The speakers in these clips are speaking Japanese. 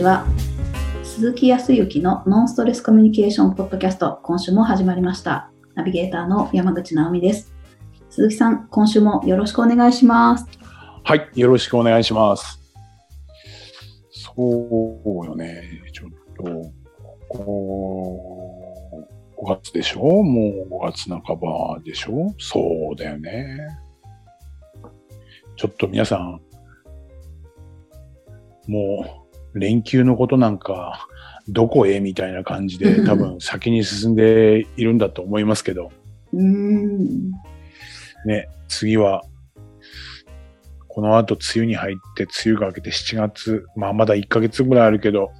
ちは。鈴木康之のノンストレスコミュニケーションポッドキャスト、今週も始まりました。ナビゲーターの山口直美です。鈴木さん、今週もよろしくお願いします。はい、よろしくお願いします。そうよね、ちょっと、こう、5月でしょ？もう5月半ばでしょ？そうだよね。ちょっと皆さん、もう、連休のことなんか、どこへみたいな感じで多分先に進んでいるんだと思いますけど、うーん。ね、次は、この後梅雨に入って、梅雨が明けて7月、まあまだ1ヶ月ぐらいあるけど、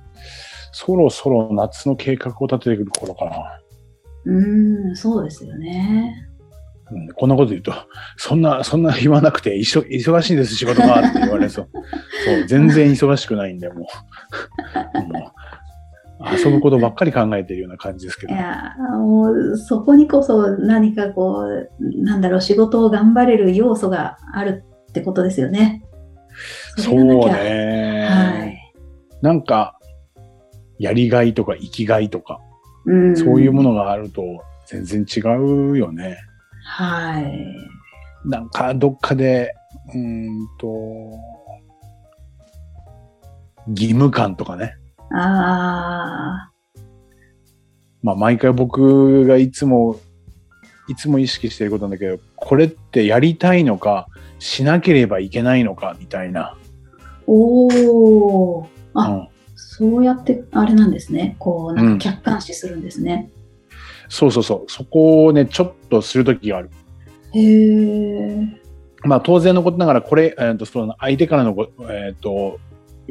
そろそろ夏の計画を立ててくる頃かな。うーん、そうですよね。うん、こんなこと言うと、そんな、そんな言わなくて、いそ忙しいんです、仕事がって言われそう。そう、全然忙しくないんで、もう。もう遊ぶことばっかり考えてるような感じですけど。いや、もうそこにこそ何かこう、なんだろう、仕事を頑張れる要素があるってことですよね。そうね。はい。なんか、やりがいとか生きがいとか、うん、そういうものがあると全然違うよね。はい。なんかどっかで、うーんと、義務感とかね。あまあ毎回僕がいつも、いつも意識してることなんだけど、これってやりたいのか、しなければいけないのか、みたいな。あ、おお、あうん、そうやってあれなんですね。こう、なんか客観視するんですね。そうそうそう。そこをね、ちょっとするときがある。へえ。まあ当然のことながら、これ、えー、とその相手からのご、えー、と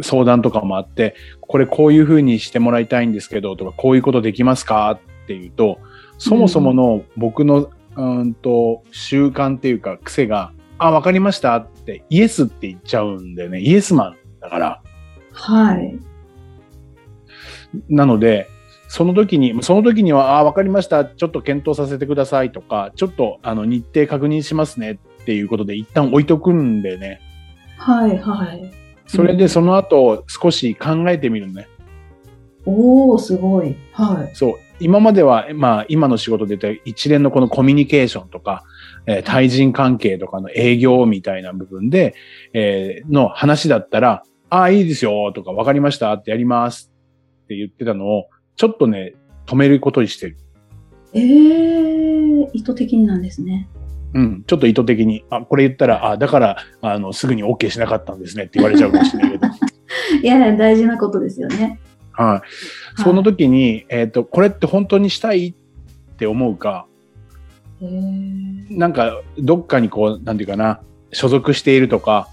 相談とかもあって、これこういうふうにしてもらいたいんですけど、とか、こういうことできますかっていうと、そもそもの僕の、うーんと習慣っていうか癖が、あ、わかりましたって、イエスって言っちゃうんだよね。イエスマンだから。はい。なので、その時に、その時には、あ、わかりました。ちょっと検討させてくださいとか、ちょっとあの日程確認しますねっていうことで一旦置いとくんでね。はい、はい。それでその後少し考えてみるね。おお、すごい。はい。そう。今までは、まあ今の仕事で言った一連のこのコミュニケーションとか、えー対人関係とかの営業みたいな部分で、えーの話だったら、ああ、いいですよとか、わかりましたってやりますって言ってたのを、ちょっとね、止めることにしてる。ええ意図的になんですね。うん。ちょっと意図的に、あ、これ言ったら、あ、だから、あの、すぐに OK しなかったんですねって言われちゃうかもしれないけど。いや、大事なことですよね。はい。その時に、えっ、と、これって本当にしたいって思うか。なんか、どっかにこう、なんていうかな、所属しているとか、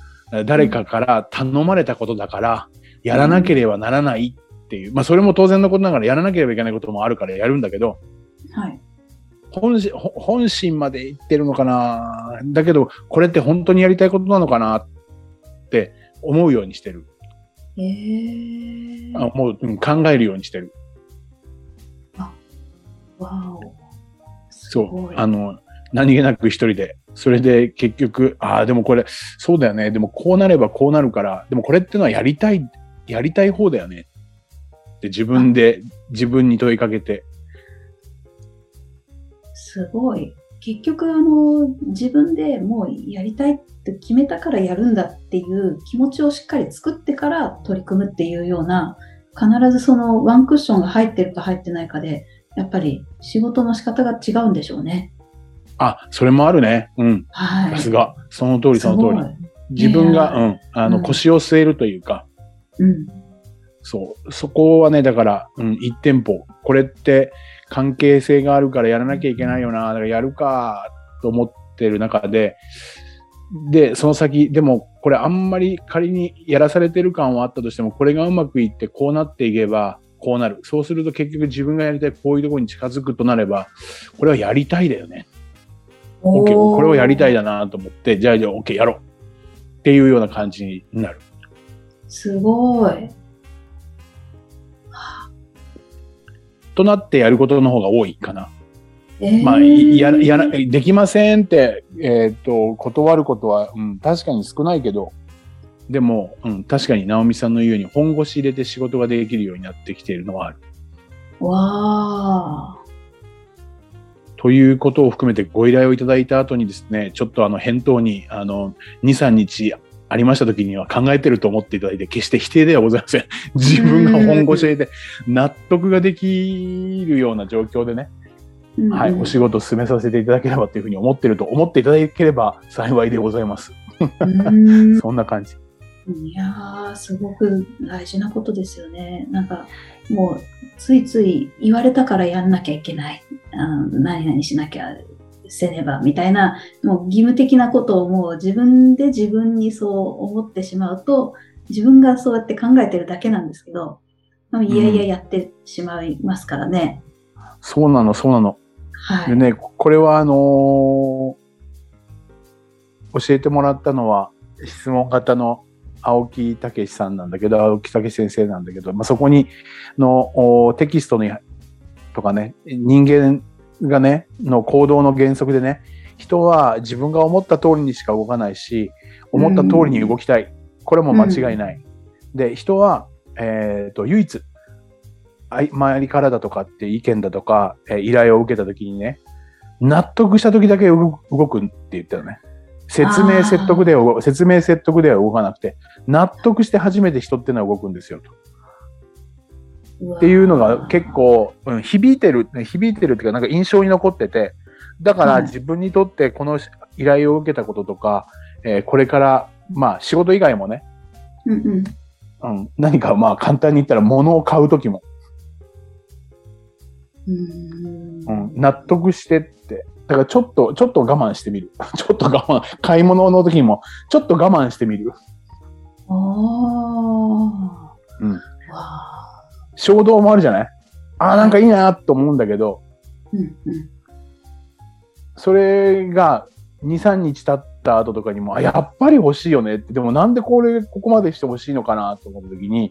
誰かから頼まれたことだから、やらなければならないっていう、まあ、それも当然のことながら、やらなければいけないこともあるからやるんだけど、はい。本本心まで言ってるのかな？だけど、これって本当にやりたいことなのかなって思うようにしてる。へえ。あもう、うん考えるようにしてる。わお。すそ。うあの、何気なく一人で。それで結局、ああ、でもこれ、そうだよね。でもこうなればこうなるから、でもこれってのはやりたい、やりたい方だよね。って自分で、自分に問いかけて。すごい。結局、あの、自分でもうやりたいって決めたからやるんだっていう気持ちをしっかり作ってから取り組むっていうような、必ずそのワンクッションが入ってるか入ってないかで、やっぱり仕事の仕方が違うんでしょうね。あ、それもあるね。うん。はい。さすが。その通り、その通り。自分が、うん、あの、うん腰を据えるというか。うん。そう。そこはね、だから、うん、一店舗。これって関係性があるからやらなきゃいけないよな。だからやるか、と思ってる中で、で、その先、でも、これあんまり仮にやらされてる感はあったとしても、これがうまくいってこうなっていけば、こうなる。そうすると結局自分がやりたいこういうところに近づくとなれば、これはやりたいだよね。OK、これをやりたいだなと思って、じゃあじゃあ OK やろう。っていうような感じになる。すごい。となってやることの方が多いかな。えーまあ、いやら、やら、できませんって、えっ、と、断ることは、うん、確かに少ないけど、でも、うん、確かに直美さんの言うように本腰入れて仕事ができるようになってきているのはある。わあ。ということを含めてご依頼をいただいた後にですね、ちょっとあの返答に、あの、2、3日ありました時には考えてると思っていただいて、決して否定ではございません。自分が本腰入れて納得ができるような状況でね、うんはい、お仕事を進めさせていただければというふうに思ってると思っていただければ幸いでございます。うん そんな感じ。いやー、すごく大事なことですよね。なんか、もう、ついつい言われたからやんなきゃいけない。あの何々しなきゃせねば、みたいな、もう義務的なことをもう自分で自分にそう思ってしまうと、自分がそうやって考えてるだけなんですけど、いやいややってしまいますからね。そうなの、そうなの。はい。でね、これはあのー教えてもらったのは質問型の青木武さんなんだけど、青木武先生なんだけど、まあ、そこにのおテキストにとかね、人間がね、の行動の原則でね、人は自分が思った通りにしか動かないし、思った通りに動きたい。これも間違いない。で、人は、えっ、と、唯一、周りからだとかって意見だとか、えー依頼を受けた時にね、納得した時だけ動くって言ったよね。説明説得では動く、説明説得では動かなくて、納得して初めて人ってのは動くんですよと。っっていうのが結構、うん、響いてる、響いてるっていうか、なんか印象に残ってて、だかはいら自分にとってこの依頼を受けたこととか、えーこれから、まあ仕事以外もね、うんうん。うん、何かまあ簡単に言ったら物を買うときも、うーんうん、納得してって。だからちょっと、ちょっと我慢してみる。ちょっと我慢。買い物の時にも、ちょっと我慢してみる。ああ。うんわあ。衝動もあるじゃない？ああ、なんかいいなと思うんだけど、うんうん。それが2、3日経った後とかにも、あ、やっぱり欲しいよねって。でもなんでこれ、ここまでして欲しいのかなと思った時に、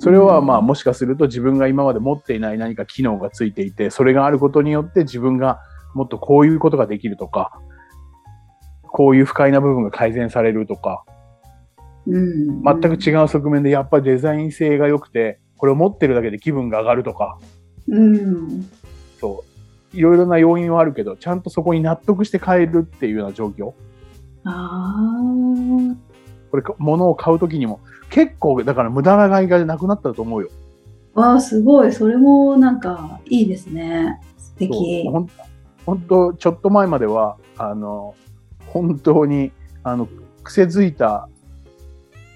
それはまあもしかすると自分が今まで持っていない何か機能がついていて、それがあることによって自分がもっとこういうことができるとか、こういう不快な部分が改善されるとか、うん。全く違う側面でやっぱりデザイン性が良くて、これを持ってるだけで気分が上がるとか、うん。そう。いろいろな要因はあるけど、ちゃんとそこに納得して買えるっていうような状況。ああ。これ、物を買うときにも、結構、だから無駄な買いがなくなったと思うよ。わあ、すごい。それもなんかいいですね。素敵本当、ちょっと前までは、あの、本当に、あの、癖づいた、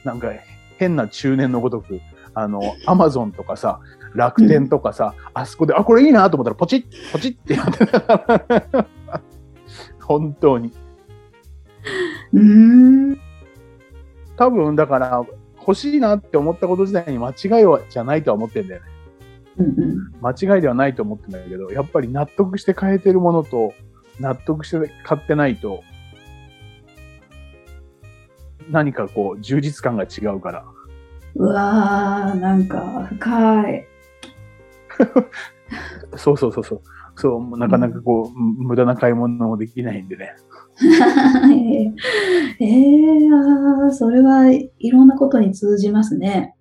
なんか変な中年のごとく、あの、アマゾンとかさ、楽天とかさ、あそこで、あ、これいいなと思ったら、ポチッ、ポチッってやってたから、本当に。うーん。多分、だから、欲しいなって思ったこと自体に間違いはじゃないとは思ってんだよね。うんうん。間違いではないと思ってんだけど、やっぱり納得して買えてるものと、納得して買ってないと、何かこう、充実感が違うから。うわあ、なんか深い。そうそうそうそう。そう、なかなかこう、無駄な買い物もできないんでね。ええああ、それはいろんなことに通じますね。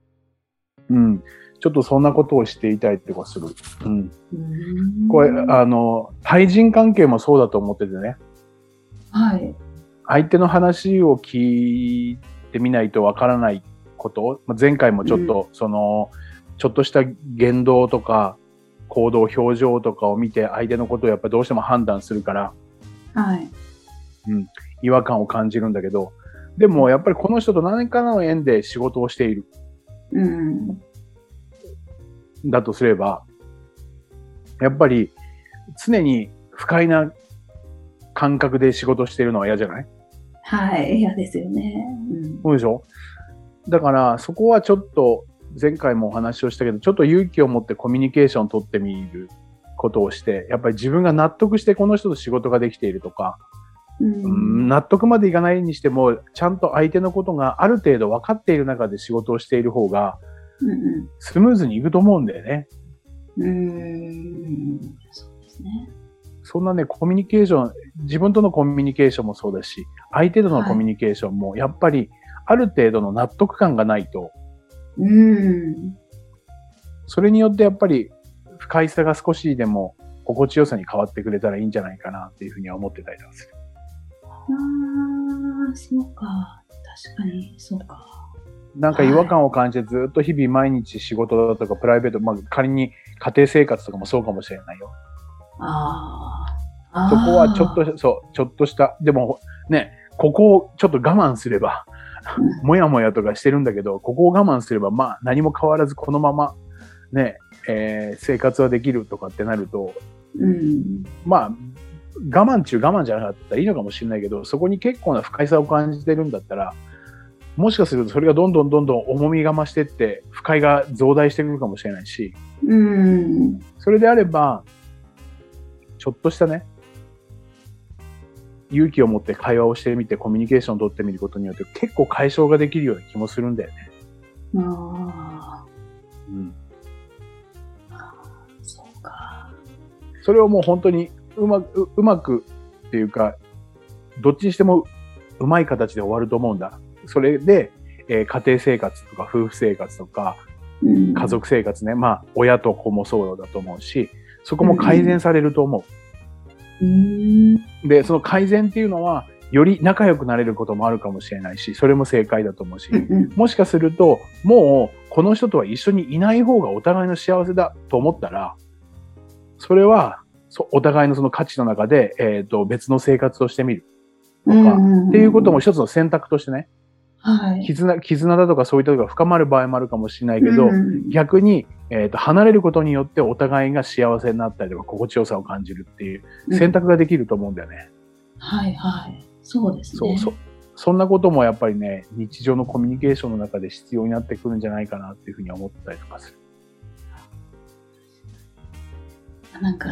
うん。ちょっとそんなことをしていたいってことする。うん。うーんこれ、あの、対人関係もそうだと思っててね。はい。相手の話を聞いてみないとわからないこと、まあ前回もちょっと、その、ちょっとした言動とか、行動、表情とかを見て、相手のことをやっぱりどうしても判断するから、はい。違和感を感じるんだけど、でもやっぱりこの人と何かの縁で仕事をしている、うん。だとすれば、やっぱり常に不快な感覚で仕事しているのは嫌じゃない？はい。嫌ですよね。うん。そうでしょ？だから、そこはちょっと、前回もお話をしたけど、ちょっと勇気を持ってコミュニケーションを取ってみることをして、やっぱり自分が納得してこの人と仕事ができているとか、ううんん納得までいかないにしても、ちゃんと相手のことがある程度分かっている中で仕事をしている方が、うんスムーズにいくと思うんだよね。うん。うん。そうですね。そんなね、コミュニケーション、自分とのコミュニケーションもそうだし、相手とのコミュニケーションも、やっぱりある程度の納得感がないと、うん。それによってやっぱり不快さが少しでも心地よさに変わってくれたらいいんじゃないかなっていうふうには思ってたりする。ああ、そうか。確かに、そうか。なんか違和感を感じてずっと日々毎日仕事だとかプライベート、まあ仮に家庭生活とかもそうかもしれないよ。ああ。そこはちょっとそう、ちょっとした、でもね、ここをちょっと我慢すれば、うもやもやとかしてるんだけど、ここを我慢すれば、まあ何も変わらずこのまま、ね、えー生活はできるとかってなると、うん。まあ、我慢中我慢じゃなかったらいいのかもしれないけど、そこに結構な不快さを感じてるんだったら、もしかするとそれがどんどんどんどん重みが増してって、不快が増大してくるかもしれないし、うん。それであれば、ちょっとしたね、勇気を持って会話をしてみて、コミュニケーションを取ってみることによって結構解消ができるような気もするんだよね。あうん。あ。そうか。それをもう本当にうまく、ううまくっていうか、どっちにしてもうまい形で終わると思うんだ。それで、えー家庭生活とか夫婦生活とかうん。家族生活ね、まあ親と子もそうだと思うし、そこも改善されると思うん。う。で、その改善っていうのは、より仲良くなれることもあるかもしれないし、それも正解だと思うし、うん。もしかすると、もうこの人とは一緒にいない方がお互いの幸せだと思ったら、それは、そお互いのその価値の中で、えっ、と、別の生活をしてみる。とか、うんっていうことも一つの選択としてね、はい。絆、絆だとかそういったことが深まる場合もあるかもしれないけど、うん逆に、えっ、と、離れることによってお互いが幸せになったりとか心地よさを感じるっていう選択ができると思うんだよね。はいはい。そうですね。そうそう。そんなこともやっぱりね、日常のコミュニケーションの中で必要になってくるんじゃないかなっていうふうに思ったりとかする。なんか、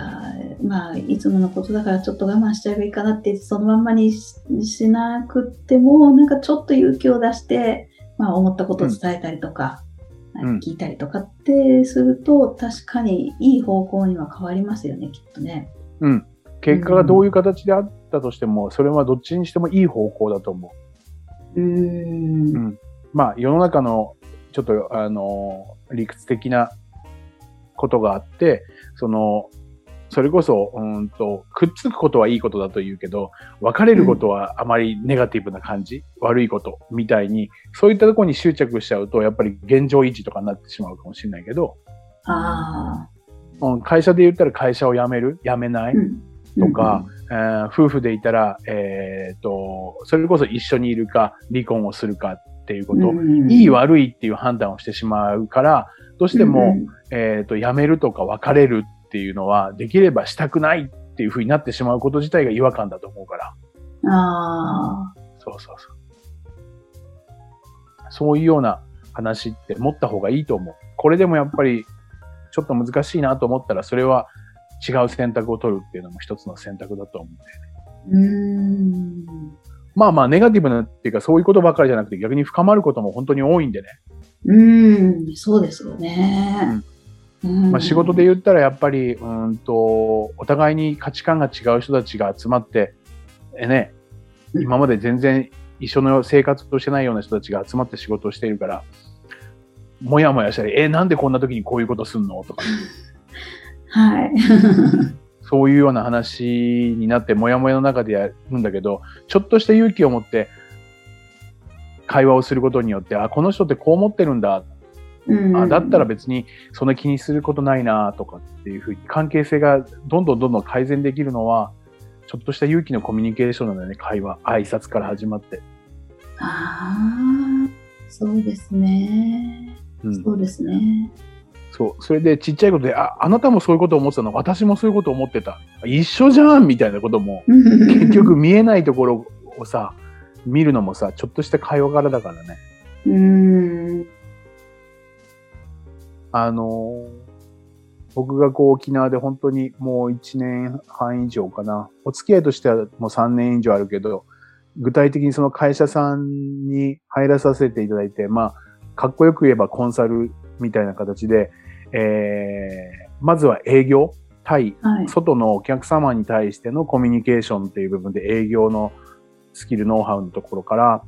まあ、いつものことだからちょっと我慢しちゃえばいいかなって、そのまんまにししなくっても、なんかちょっと勇気を出して、まあ、思ったことを伝えたりとか、うん聞いたりとかってすると、確かにいい方向には変わりますよね、きっとね。うん。結果がどういう形であったとしても、それはどっちにしてもいい方向だと思う。うーん。うんまあ、世の中のちょっと、あの、理屈的なことがあって、その、それこそ、うんと、くっつくことはいいことだと言うけど、別れることはあまりネガティブな感じ、悪いことみたいに、そういったところに執着しちゃうと、やっぱり現状維持とかになってしまうかもしれないけど、ああ。うん、会社で言ったら会社を辞める辞めない、うん。とか、えー夫婦でいたら、えっ、と、それこそ一緒にいるか、離婚をするかっていうこと、うんいい悪いっていう判断をしてしまうから、どうしても、うんえっ、と、辞めるとか別れるっていうのは、できればしたくないっていうふうになってしまうこと自体が違和感だと思うから。ああ。そうそうそう。そういうような話って持った方がいいと思う。これでもやっぱり、ちょっと難しいなと思ったら、それは違う選択を取るっていうのも一つの選択だと思うんだよね。うーん。まあまあ、ネガティブなっていうか、そういうことばかりじゃなくて、逆に深まることも本当に多いんでね。うーん、そうですよね。うんまあ、仕事で言ったらやっぱり、うーんと、お互いに価値観が違う人たちが集まって、えね、うん今まで全然一緒の生活をしてないような人たちが集まって仕事をしているから、もやもやしたり、え、なんでこんな時にこういうことすんのとか、はい。そういうような話になって、もやもやの中でやるんだけど、ちょっとした勇気を持って、会話をすることによって、あ、この人ってこう思ってるんだうんあだったら別にそんな気にすることないなとかっていうふうに関係性がどんどんどんどん改善できるのは、ちょっとした勇気のコミュニケーションなんだよね、会話、挨拶から始まって。ああ、そうですね。うん、そうですね。そう。それでちっちゃいことで、あ、あなたもそういうことを思ってたの、私もそういうことを思ってた。一緒じゃんみたいなことも、結結局、見えないところをさ、見るのもさ、ちょっとした会話からだからね。うーん。あのー僕がこう沖縄で本当にもう1年半以上かな。お付き合いとしてはもう3年以上あるけど、具体的にその会社さんに入らさせていただいて、まあ、かっこよく言えばコンサルみたいな形で、えー、まずは営業、対はい。外のお客様に対してのコミュニケーションっていう部分で営業のスキル、ノウハウのところから、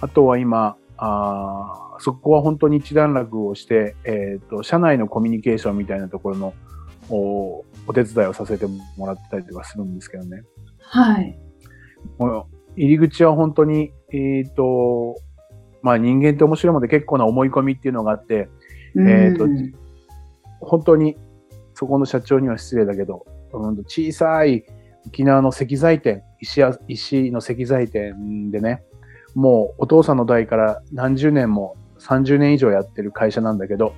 あとは今、あそこは本当に一段落をして、えっ、と、社内のコミュニケーションみたいなところのおお手伝いをさせてもらってたりとかするんですけどね。はい。もう入り口は本当に、えっ、と、まあ人間って面白いもので結構な思い込みっていうのがあって、えーとうん本当にそこの社長には失礼だけど、うん小さい沖縄の石材店、石や石の石材店でね、もうお父さんの代から何十年も30年以上やってる会社なんだけど、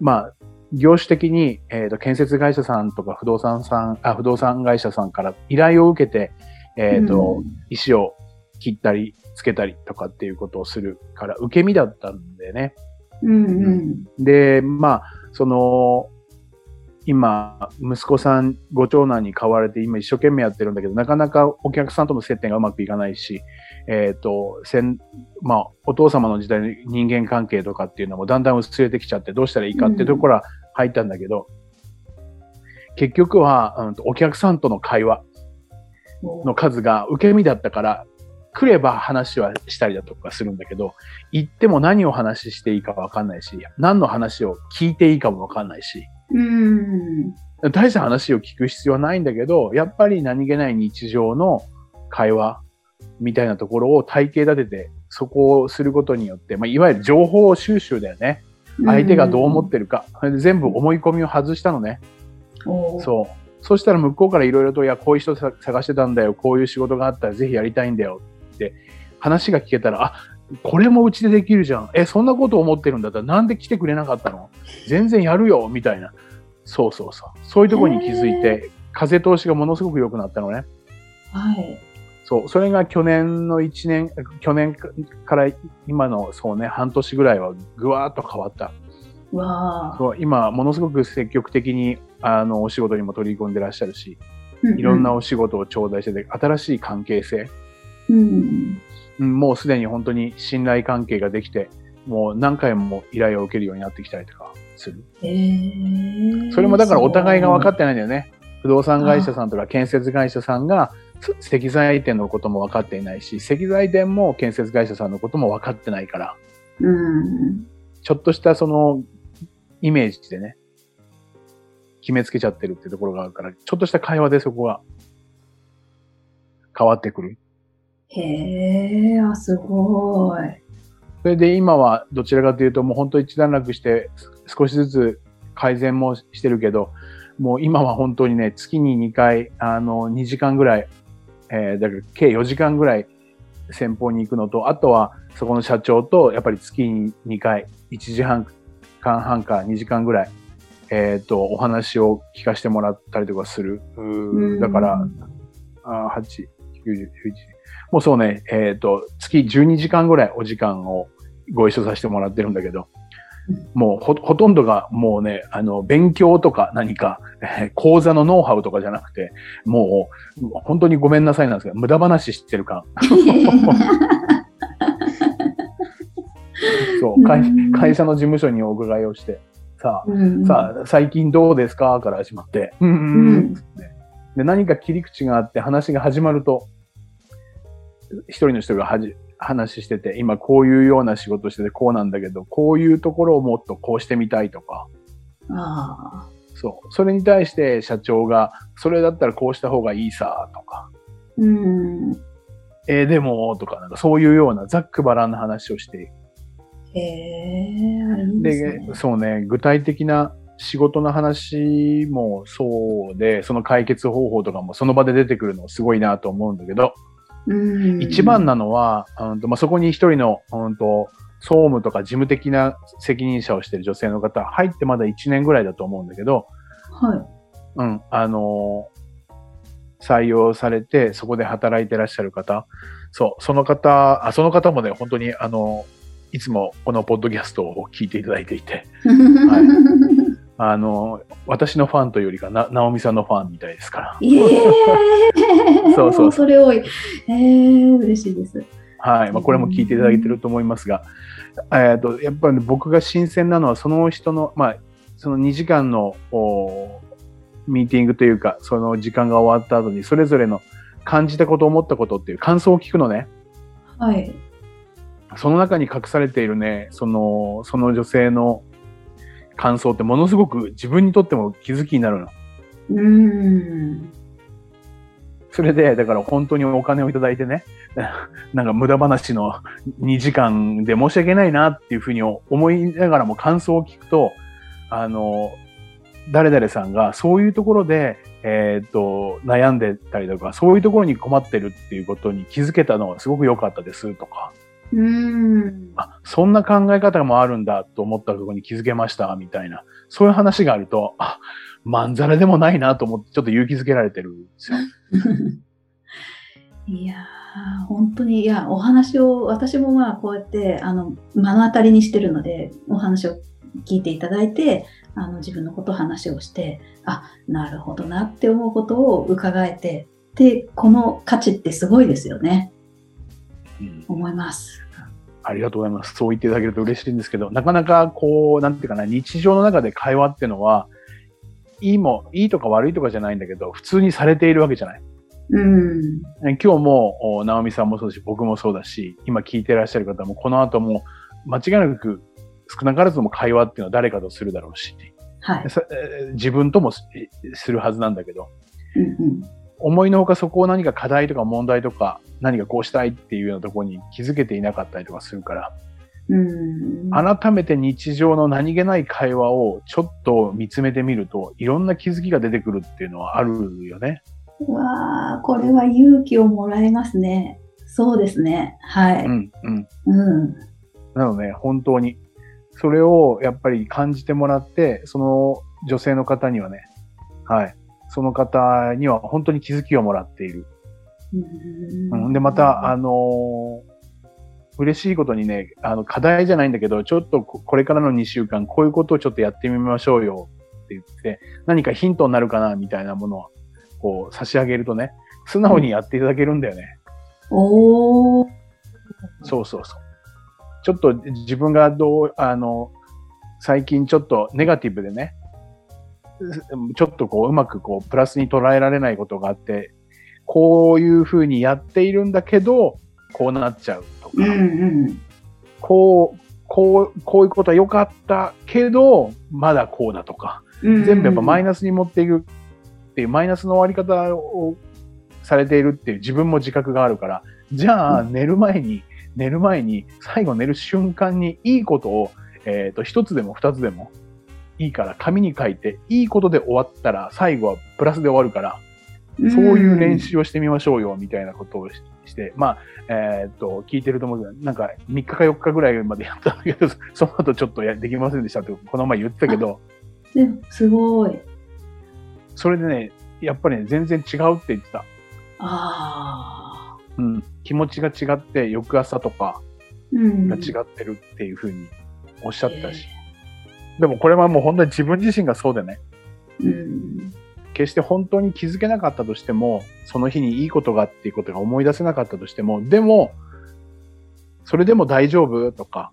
まあ、業種的に、えーと建設会社さんとか不動産さん、あ、不動産会社さんから依頼を受けて、えっ、と、石を切ったり、つけたりとかっていうことをするから、受け身だったんでね。うんうんで、まあ、その、今、息子さん、ご長男に買われて、今一生懸命やってるんだけど、なかなかお客さんとの接点がうまくいかないし、えっ、と、せん、まあ、お父様の時代の人間関係とかっていうのもだんだん薄れてきちゃって、どうしたらいいかっていうところは入ったんだけど、結局は、うんと、お客さんとの会話の数が受け身だったから、来れば話はしたりだとかするんだけど、行っても何を話していいかわかんないし、何の話を聞いていいかもわかんないし、うん。大した話を聞く必要はないんだけど、やっぱり何気ない日常の会話みたいなところを体系立てて、そこをすることによって、まあ、いわゆる情報収集だよね。相手がどう思ってるか。それで全部思い込みを外したのね。そう。そしたら向こうからいろいろと、いや、こういう人さ探してたんだよ。こういう仕事があったらぜひやりたいんだよって話が聞けたら、あ、これもうちでできるじゃん。え、そんなこと思ってるんだったらなんで来てくれなかったの？全然やるよみたいな。そうそうそう。そういうところに気づいて、風通しがものすごく良くなったのね。はい。そう。それが去年の1年、去年から今のそうね、半年ぐらいはぐわーっと変わった。わあ。そう今、ものすごく積極的に、あの、お仕事にも取り込んでらっしゃるし、うんいろんなお仕事を頂戴してて、新しい関係性、うん。うんもうすでに本当に信頼関係ができて、もう何回も依頼を受けるようになってきたりとかする。へえ。それもだからお互いが分かっってないんだよね。不動産会社さんとか建設会社さんがつ石材店のことも分かっていないし、石材店も建設会社さんのことも分かってないから、うん。ちょっとしたそのイメージでね、決めつけちゃってるってところがあるから、ちょっとした会話でそこが変わってくる。へえ、あ、すごい。それで今はどちらかというともう本当一段落してす少しずつ改善もしてるけど、もう今は本当にね、月に2回、あの、2時間ぐらい、えーだから計4時間ぐらい先方に行くのと、あとはそこの社長とやっぱり月に2回、1時間間半か2時間ぐらい、えっ、と、お話を聞かせてもらったりとかする。だから、あ8、9、10、11。もうそうね、えっ、と、月12時間ぐらいお時間をご一緒させてもらってるんだけど、もうほ、ほとんどがもうね、あの、勉強とか何か、え ー講座のノウハウとかじゃなくて、もう、本当にごめんなさいなんですけど、無駄話してる感。そう、会うん。会社の事務所にお伺いをして、さあ、うんさあ、最近どうですかから始まって、うん。うん。で、何か切り口があって話が始まると、一人の人がはじ話してて、今こういうような仕事しててこうなんだけど、こういうところをもっとこうしてみたいとか、あそう。それに対して社長が、それだったらこうした方がいいさ、とか、あ。うん。えーでも、とか、なんかそういうようなざっくばらんな話をしているへえ、あいいでね。そうね、具体的な仕事の話もそうで、その解決方法とかもその場で出てくるのすごいなと思うんだけど、うん。一番なのは、うんとまあ、そこに一人の、うんと、総務とか事務的な責任者をしている女性の方、入ってまだ1年ぐらいだと思うんだけど、はい。うん、あのー採用されて、そこで働いてらっしゃる方、そう、その方、あその方もね、本当に、あのいつもこのポッドキャストを聞いていただいていて、あの私のファンというよりかな、直美さんのファンみたいですから。いえそうそうそ うそれ多い。えー、嬉しいです。はい。まあ、これも聞いていただいてると思いますが、えっと、やっぱりね、僕が新鮮なのは、その人の、まあ、その2時間の、おミーティングというか、その時間が終わった後に、それぞれの感じたこと、思ったことっていう感想を聞くのね。はい。その中に隠されているね、その、その女性の感想ってものすごく自分にとっても気づきになるの。うん。それで、だから本当にお金をいただいてね、なんか無駄話の2時間で申し訳ないなっていうふうに思いながらも感想を聞くと、あの、誰々さんがそういうところで、えっ、と、悩んでたりとか、そういうところに困ってるっていうことに気づけたのはすごく良かったですとか、うん。あ、そんな考え方もあるんだと思ったところに気づけました、みたいな。そういう話があると、あ、まんざらでもないなと思って、ちょっと勇気づけられてるんですよ。いやー、本当に、いや、お話を、私もまあ、こうやって、あの、目の当たりにしてるので、お話を聞いていただいて、あの、自分のことを話をして、あ、なるほどなって思うことを伺えて、で、この価値ってすごいですよね。うん思います。ありがとうございます。そう言っていただけると嬉しいんですけど、なかなかこう、なんていうかな、日常の中で会話っていうのは、いいも、いいとか悪いとかじゃないんだけど、普通にされているわけじゃない。うん。今日も、お直美さんもそうだし、僕もそうだし、今聞いてらっしゃる方も、この後も、間違いなく、少なからずも会話っていうのは誰かとするだろうし、はい。自分ともすするはずなんだけど、うんうん。思いのほかそこを何か課題とか問題とか、何かこうしたいっていうようなところに気づけていなかったりとかするから、うん。改めて日常の何気ない会話をちょっと見つめてみると、いろんな気づきが出てくるっていうのはあるよね。うわあ、これは勇気をもらえますね。そうですね。はい。うん、うん。うん。なので、本当に。それをやっぱり感じてもらって、その女性の方にはね、はい。その方には本当に気づきをもらっている。うん、で、また、あのー嬉しいことにね、あの、課題じゃないんだけど、ちょっとここれからの2週間、こういうことをちょっとやってみましょうよって言って、何かヒントになるかな、みたいなものを、こう、差し上げるとね、素直にやっていただけるんだよね。おー。そうそうそう。ちょっと自分がどう、あの、最近ちょっとネガティブでね、ちょっとこう、うまくこう、プラスに捉えられないことがあって、こういうふうにやっているんだけど、こうなっちゃうとか、うんうん。こう、こう、こういうことは良かったけど、まだこうだとか、全部やっぱマイナナスに持っていくっていうマイナスの終わり方をされているっていう自分も自覚があるから、じゃあ寝る前に、寝る前に、最後寝る瞬間にいいことを、えっ、と、一つでも二つでもいいから紙に書いて、いいことで終わったら最後はプラスで終わるから、そういう練習をしてみましょうよ、みたいなことをしして、まあ、えっ、と、聞いてると思うけど、なんか3日か4日ぐらいまでやったんだけど、その後ちょっとやできませんでしたって、この前言ってたけど、でもすごい。それでね、やっぱりね、全然違うって言ってた。ああ。うん。気持ちが違って、翌朝とかうん。が違ってるっていうふうにおっしゃったし。でもこれはもう本当に自分自身がそうでね、うん。決して本当に気づけなかったとしても、その日にいいことがっていうことが思い出せなかったとしても、でも、それでも大丈夫とか、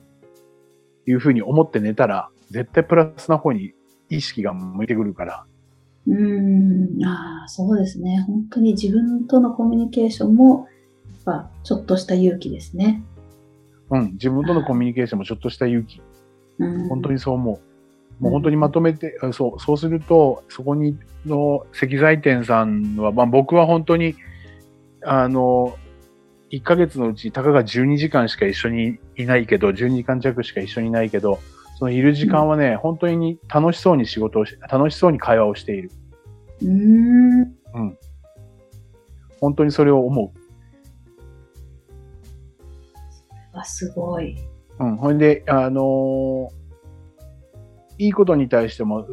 いうふうに思って寝たら、絶対プラスな方に意識が向いてくるから。うん。ああ、そうですね。本当に自分とのコミュニケーションも、やっぱ、ちょっとした勇気ですね。うん。自分とのコミュニケーションもちょっとした勇気。うん。本当にそう思う。もう本当にまとめて、あそう、そうすると、そこにの石材店さんは、まあ僕は本当に、あの、1ヶ月のうち、たかが12時間しか一緒にいないけど、12時間弱しか一緒にいないけど、そのいる時間はね、本当に楽しそうに仕事をし、楽しそうに会話をしている。うん。本当にそれを思あ、すごい。う。うん。ほんで、あのいいことに対しても、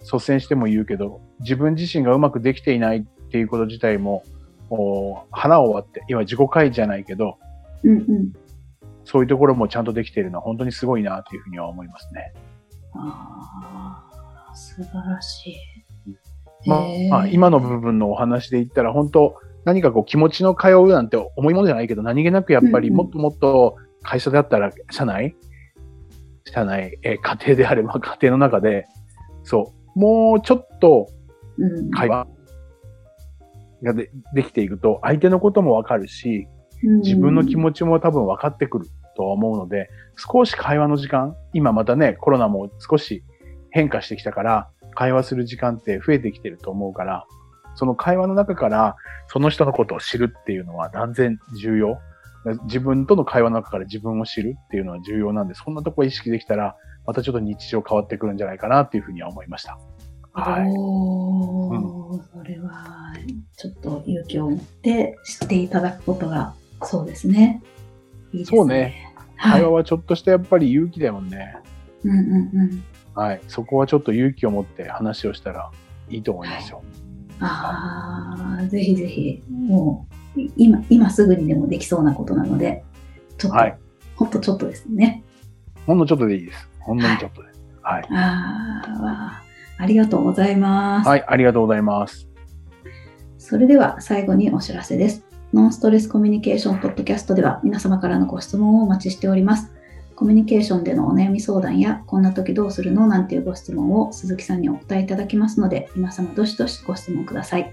率先しても言うけど、自分自身がうまくできていないっていうこと自体も、お花を割って、今自己開示じゃないけど、うんうん。そういうところもちゃんとできているのは本当にすごいなというふうには思いますね。ああ、素晴らしい。まあ、今の部分のお話で言ったら本当何かこう気持ちの通うなんて重いものじゃないけど何気なくやっぱりもっともっと会社であったら社内社内、えー家庭であれば 家庭の中でそうもうちょっとうん。会話がでできていくと相手のこともわかるし自分の気ち。持ちも多分分かってくる。と思うので、少し会話の時間、今またね、コロナも少し変化してきたから、会話する時間って増えてきてると思うから、その会話の中からその人のことを知るっていうのは断然重要。自分との会話の中から自分を知るっていうのは重要なんで、そんなとこ意識できたら、またちょっと日常変わってくるんじゃないかなっていうふうには思いました。はい。うん、それは、ちょっと勇気を持って知っていただくことが、そうですね。いいですね。そうね。会話はちょっとしたやっぱり勇気だもんね。うんうんうん。はい。そこはちょっと勇気を持って話をしたらいいと思いますよ。はい、ああ、ぜひぜひ、もう、今、今すぐにでもできそうなことなので、ちょっと、はい、ほんとちょっとですね。ほんのちょっとでいいです。ほんのにちょっとです。はい。はい、ああ、ありがとうございます。はい、ありがとうございます。それでは最後にお知らせです。ノンストレスコミュニケーションポッドキャストでは皆様からのご質問をお待ちしております。コミュニケーションでのお悩み相談や、こんな時どうするのなんていうご質問を鈴木さんにお答えいただきますので、皆様どしどしご質問ください。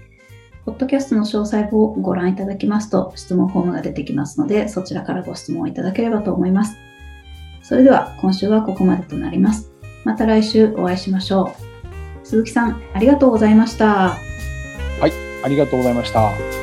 ポッドキャストの詳細をご覧いただきますと、質問フォームが出てきますので、そちらからご質問いただければと思います。それでは、今週はここまでとなります。また来週お会いしましょう。鈴木さん、ありがとうございました。はい、ありがとうございました。